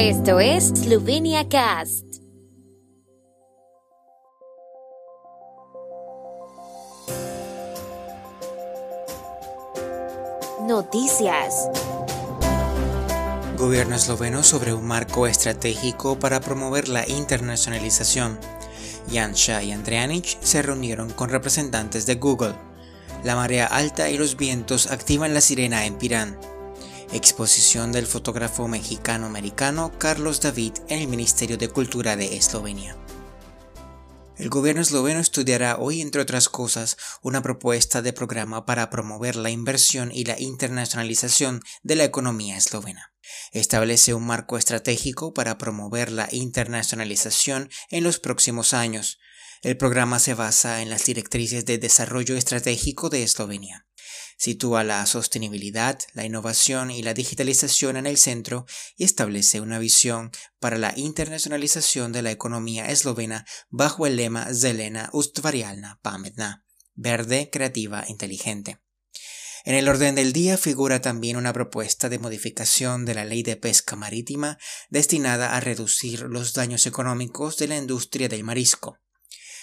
Esto es Slovenia Cast. Noticias. Gobierno esloveno sobre un marco estratégico para promover la internacionalización. Janša y Andrianic se reunieron con representantes de Google. La marea alta y los vientos activan la sirena en Pirán. Exposición del fotógrafo mexicano-americano Carlos David en el Ministerio de Cultura de Eslovenia. El gobierno esloveno estudiará hoy, entre otras cosas, una propuesta de programa para promover la inversión y la internacionalización de la economía eslovena. Establece un marco estratégico para promover la internacionalización en los próximos años. El programa se basa en las directrices de desarrollo estratégico de Eslovenia. Sitúa la sostenibilidad, la innovación y la digitalización en el centro y establece una visión para la internacionalización de la economía eslovena bajo el lema Zelena Ustvarialna Pametna, verde, creativa, inteligente. En el orden del día figura también una propuesta de modificación de la ley de pesca marítima destinada a reducir los daños económicos de la industria del marisco.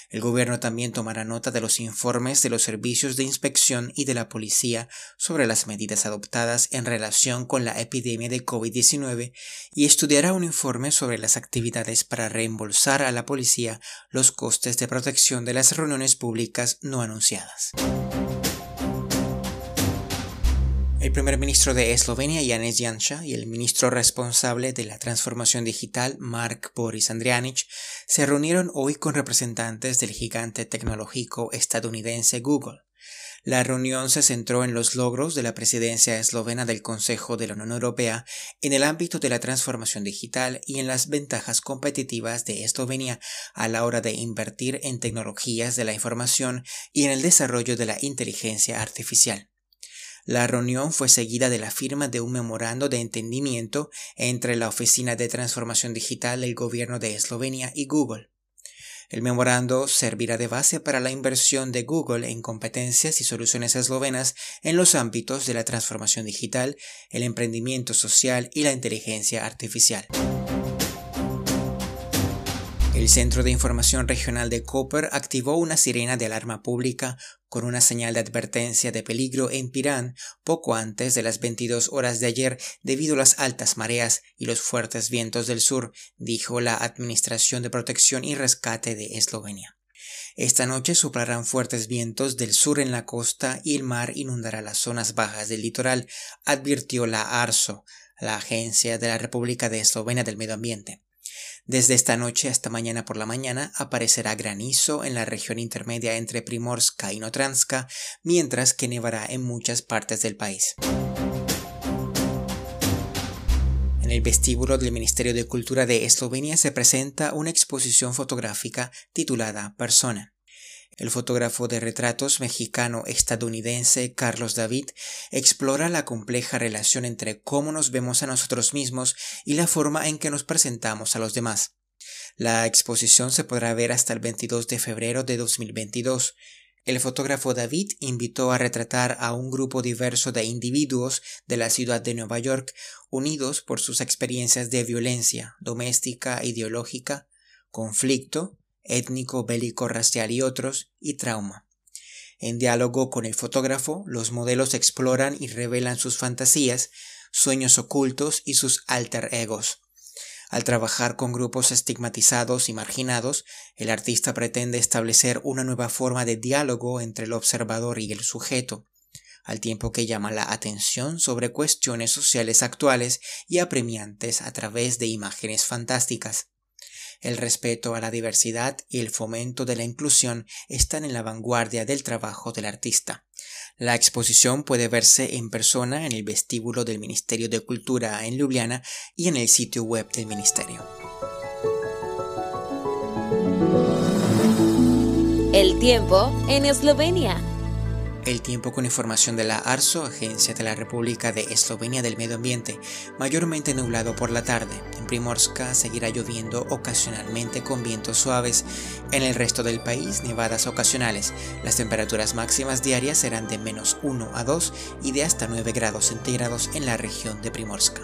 El gobierno también tomará nota de los informes de los servicios de inspección y de la policía sobre las medidas adoptadas en relación con la epidemia de COVID-19 y estudiará un informe sobre las actividades para reembolsar a la policía los costes de protección de las reuniones públicas no anunciadas. El primer ministro de Eslovenia, Janez Janša, y el ministro responsable de la transformación digital, Mark Boris Andrianic, se reunieron hoy con representantes del gigante tecnológico estadounidense Google. La reunión se centró en los logros de la presidencia eslovena del Consejo de la Unión Europea en el ámbito de la transformación digital y en las ventajas competitivas de Eslovenia a la hora de invertir en tecnologías de la información y en el desarrollo de la inteligencia artificial. La reunión fue seguida de la firma de un memorando de entendimiento entre la Oficina de Transformación Digital del Gobierno de Eslovenia y Google. El memorando servirá de base para la inversión de Google en competencias y soluciones eslovenas en los ámbitos de la transformación digital, el emprendimiento social y la inteligencia artificial. El Centro de Información Regional de Koper activó una sirena de alarma pública con una señal de advertencia de peligro en Pirán poco antes de las 22 horas de ayer debido a las altas mareas y los fuertes vientos del sur, dijo la Administración de Protección y Rescate de Eslovenia. Esta noche soplarán fuertes vientos del sur en la costa y el mar inundará las zonas bajas del litoral, advirtió la ARSO, la Agencia de la República de Eslovenia del Medio Ambiente. Desde esta noche hasta mañana por la mañana aparecerá granizo en la región intermedia entre Primorska y Notranska, mientras que nevará en muchas partes del país. En el vestíbulo del Ministerio de Cultura de Eslovenia se presenta una exposición fotográfica titulada Persona. El fotógrafo de retratos mexicano-estadounidense Carlos David explora la compleja relación entre cómo nos vemos a nosotros mismos y la forma en que nos presentamos a los demás. La exposición se podrá ver hasta el 22 de febrero de 2022. El fotógrafo David invitó a retratar a un grupo diverso de individuos de la ciudad de Nueva York unidos por sus experiencias de violencia doméstica, ideológica, conflicto, étnico, bélico, racial y otros, y trauma. En diálogo con el fotógrafo, los modelos exploran y revelan sus fantasías, sueños ocultos y sus alter egos. Al trabajar con grupos estigmatizados y marginados, el artista pretende establecer una nueva forma de diálogo entre el observador y el sujeto, al tiempo que llama la atención sobre cuestiones sociales actuales y apremiantes a través de imágenes fantásticas. El respeto a la diversidad y el fomento de la inclusión están en la vanguardia del trabajo del artista. La exposición puede verse en persona en el vestíbulo del Ministerio de Cultura en Ljubljana y en el sitio web del Ministerio. El tiempo en Eslovenia. El tiempo con información de la ARSO, Agencia de la República de Eslovenia del Medio Ambiente, mayormente nublado por la tarde. En Primorska seguirá lloviendo ocasionalmente con vientos suaves. En el resto del país, nevadas ocasionales. Las temperaturas máximas diarias serán de menos 1 a 2 y de hasta 9 grados centígrados en la región de Primorska.